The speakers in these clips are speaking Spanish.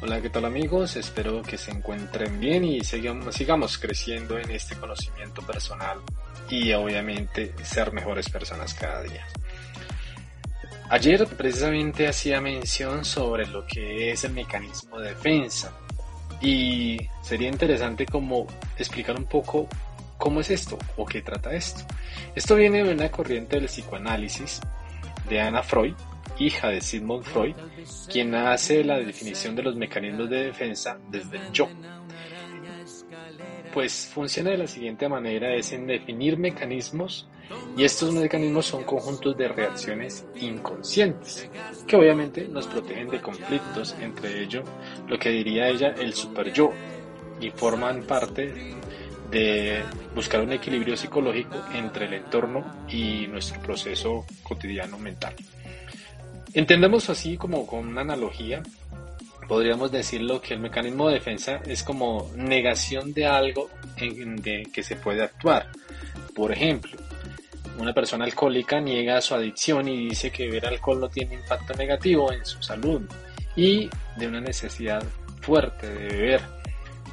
Hola, ¿qué tal amigos? Espero que se encuentren bien y sigamos, sigamos creciendo en este conocimiento personal y obviamente ser mejores personas cada día. Ayer precisamente hacía mención sobre lo que es el mecanismo de defensa y sería interesante como explicar un poco cómo es esto o qué trata esto. Esto viene de una corriente del psicoanálisis de Anna Freud hija de Sigmund Freud, quien hace la definición de los mecanismos de defensa desde el yo. Pues funciona de la siguiente manera, es en definir mecanismos y estos mecanismos son conjuntos de reacciones inconscientes, que obviamente nos protegen de conflictos, entre ellos lo que diría ella el super yo, y forman parte de buscar un equilibrio psicológico entre el entorno y nuestro proceso cotidiano mental. Entendemos así como con una analogía, podríamos decirlo que el mecanismo de defensa es como negación de algo en que se puede actuar. Por ejemplo, una persona alcohólica niega su adicción y dice que beber alcohol no tiene impacto negativo en su salud y de una necesidad fuerte de beber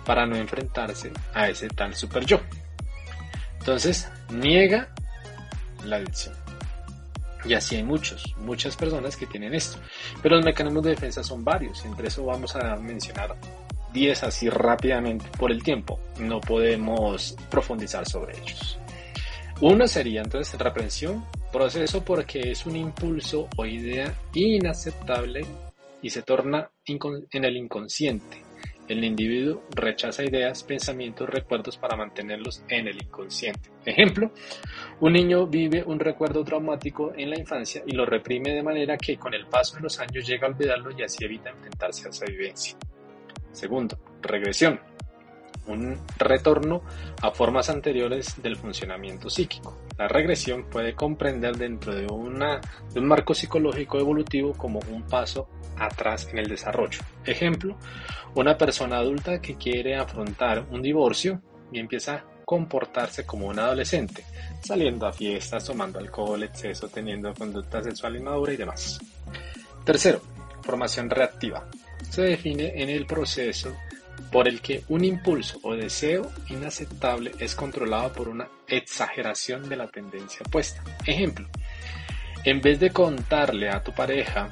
para no enfrentarse a ese tal super yo. Entonces, niega la adicción. Y así hay muchos, muchas personas que tienen esto. Pero los mecanismos de defensa son varios, entre eso vamos a mencionar 10 así rápidamente por el tiempo. No podemos profundizar sobre ellos. Uno sería entonces reprensión, proceso porque es un impulso o idea inaceptable y se torna en el inconsciente. El individuo rechaza ideas, pensamientos, recuerdos para mantenerlos en el inconsciente. Ejemplo, un niño vive un recuerdo traumático en la infancia y lo reprime de manera que con el paso de los años llega a olvidarlo y así evita enfrentarse a esa vivencia. Segundo, regresión. Un retorno a formas anteriores del funcionamiento psíquico. La regresión puede comprender dentro de, un marco psicológico evolutivo como un paso atrás en el desarrollo. Ejemplo, una persona adulta que quiere afrontar un divorcio y empieza a comportarse como un adolescente, saliendo a fiestas, tomando alcohol, exceso, teniendo conducta sexual inmadura y demás. Tercero, formación reactiva. Se define en el proceso por el que un impulso o deseo inaceptable es controlado por una exageración de la tendencia opuesta. Ejemplo, en vez de contarle a tu pareja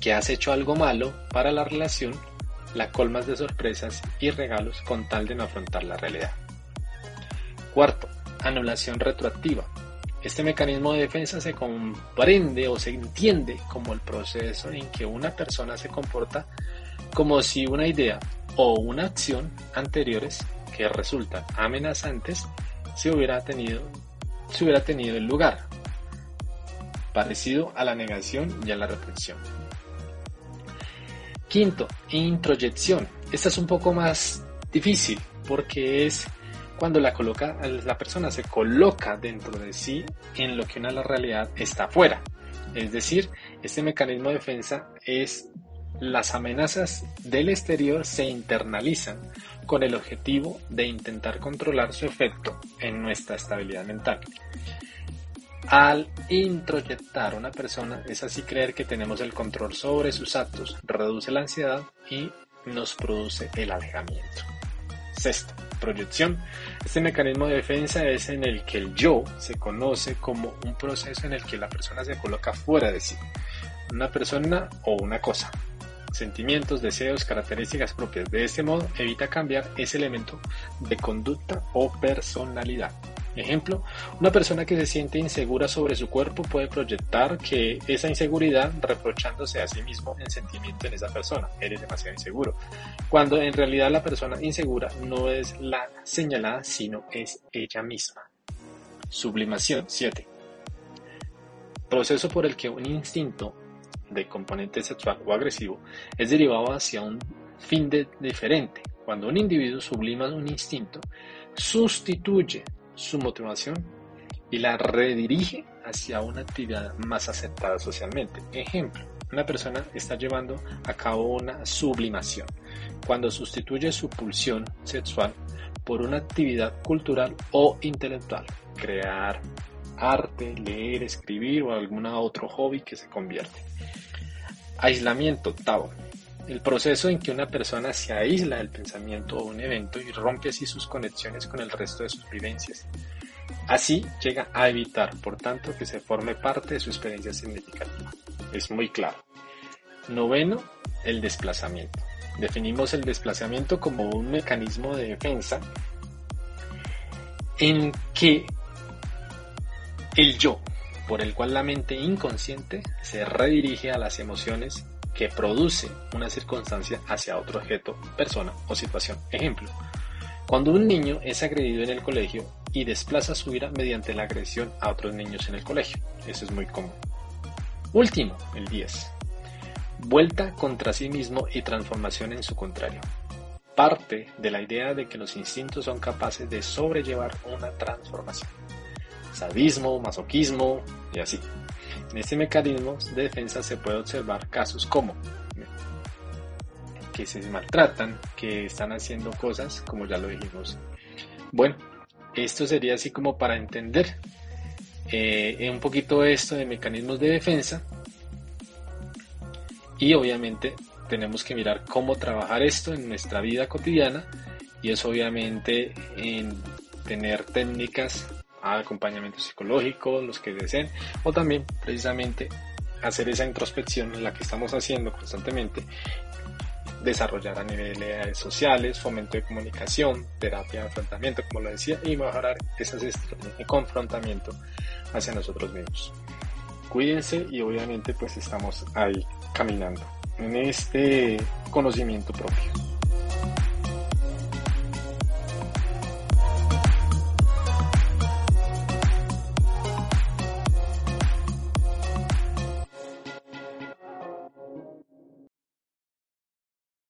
que has hecho algo malo para la relación, la colmas de sorpresas y regalos con tal de no afrontar la realidad. Cuarto, anulación retroactiva. Este mecanismo de defensa se comprende o se entiende como el proceso en que una persona se comporta como si una idea o una acción anteriores que resultan amenazantes se hubiera tenido, se hubiera tenido el lugar, parecido a la negación y a la reprensión. Quinto, introyección. Esta es un poco más difícil porque es cuando la, coloca, la persona se coloca dentro de sí en lo que una la realidad está afuera. Es decir, este mecanismo de defensa es las amenazas del exterior se internalizan con el objetivo de intentar controlar su efecto en nuestra estabilidad mental. Al introyectar una persona es así creer que tenemos el control sobre sus actos, reduce la ansiedad y nos produce el alejamiento. Sexto, proyección. Este mecanismo de defensa es en el que el yo se conoce como un proceso en el que la persona se coloca fuera de sí, una persona o una cosa, sentimientos, deseos, características propias. De este modo evita cambiar ese elemento de conducta o personalidad. Ejemplo, una persona que se siente insegura sobre su cuerpo puede proyectar que esa inseguridad reprochándose a sí mismo en sentimiento en esa persona. Eres demasiado inseguro. Cuando en realidad la persona insegura no es la señalada, sino es ella misma. Sublimación 7. Proceso por el que un instinto de componente sexual o agresivo es derivado hacia un fin diferente. Cuando un individuo sublima un instinto, sustituye su motivación y la redirige hacia una actividad más aceptada socialmente. Ejemplo, una persona está llevando a cabo una sublimación cuando sustituye su pulsión sexual por una actividad cultural o intelectual, crear arte, leer, escribir o algún otro hobby que se convierte. Aislamiento octavo. el proceso en que una persona se aísla del pensamiento o un evento y rompe así sus conexiones con el resto de sus vivencias. Así llega a evitar, por tanto, que se forme parte de su experiencia significativa. Es muy claro. Noveno, el desplazamiento. Definimos el desplazamiento como un mecanismo de defensa en que el yo, por el cual la mente inconsciente se redirige a las emociones que produce una circunstancia hacia otro objeto, persona o situación. Ejemplo, cuando un niño es agredido en el colegio y desplaza su ira mediante la agresión a otros niños en el colegio. Eso es muy común. Último, el 10. Vuelta contra sí mismo y transformación en su contrario. Parte de la idea de que los instintos son capaces de sobrellevar una transformación. Sadismo, masoquismo y así. En este mecanismo de defensa se puede observar casos como que se maltratan, que están haciendo cosas, como ya lo dijimos. Bueno, esto sería así como para entender eh, un poquito esto de mecanismos de defensa y obviamente tenemos que mirar cómo trabajar esto en nuestra vida cotidiana y es obviamente en tener técnicas acompañamiento psicológico, los que deseen, o también precisamente hacer esa introspección en la que estamos haciendo constantemente, desarrollar a niveles sociales, fomento de comunicación, terapia de enfrentamiento, como lo decía, y mejorar esas estrategias de confrontamiento hacia nosotros mismos. Cuídense y obviamente pues estamos ahí caminando en este conocimiento propio.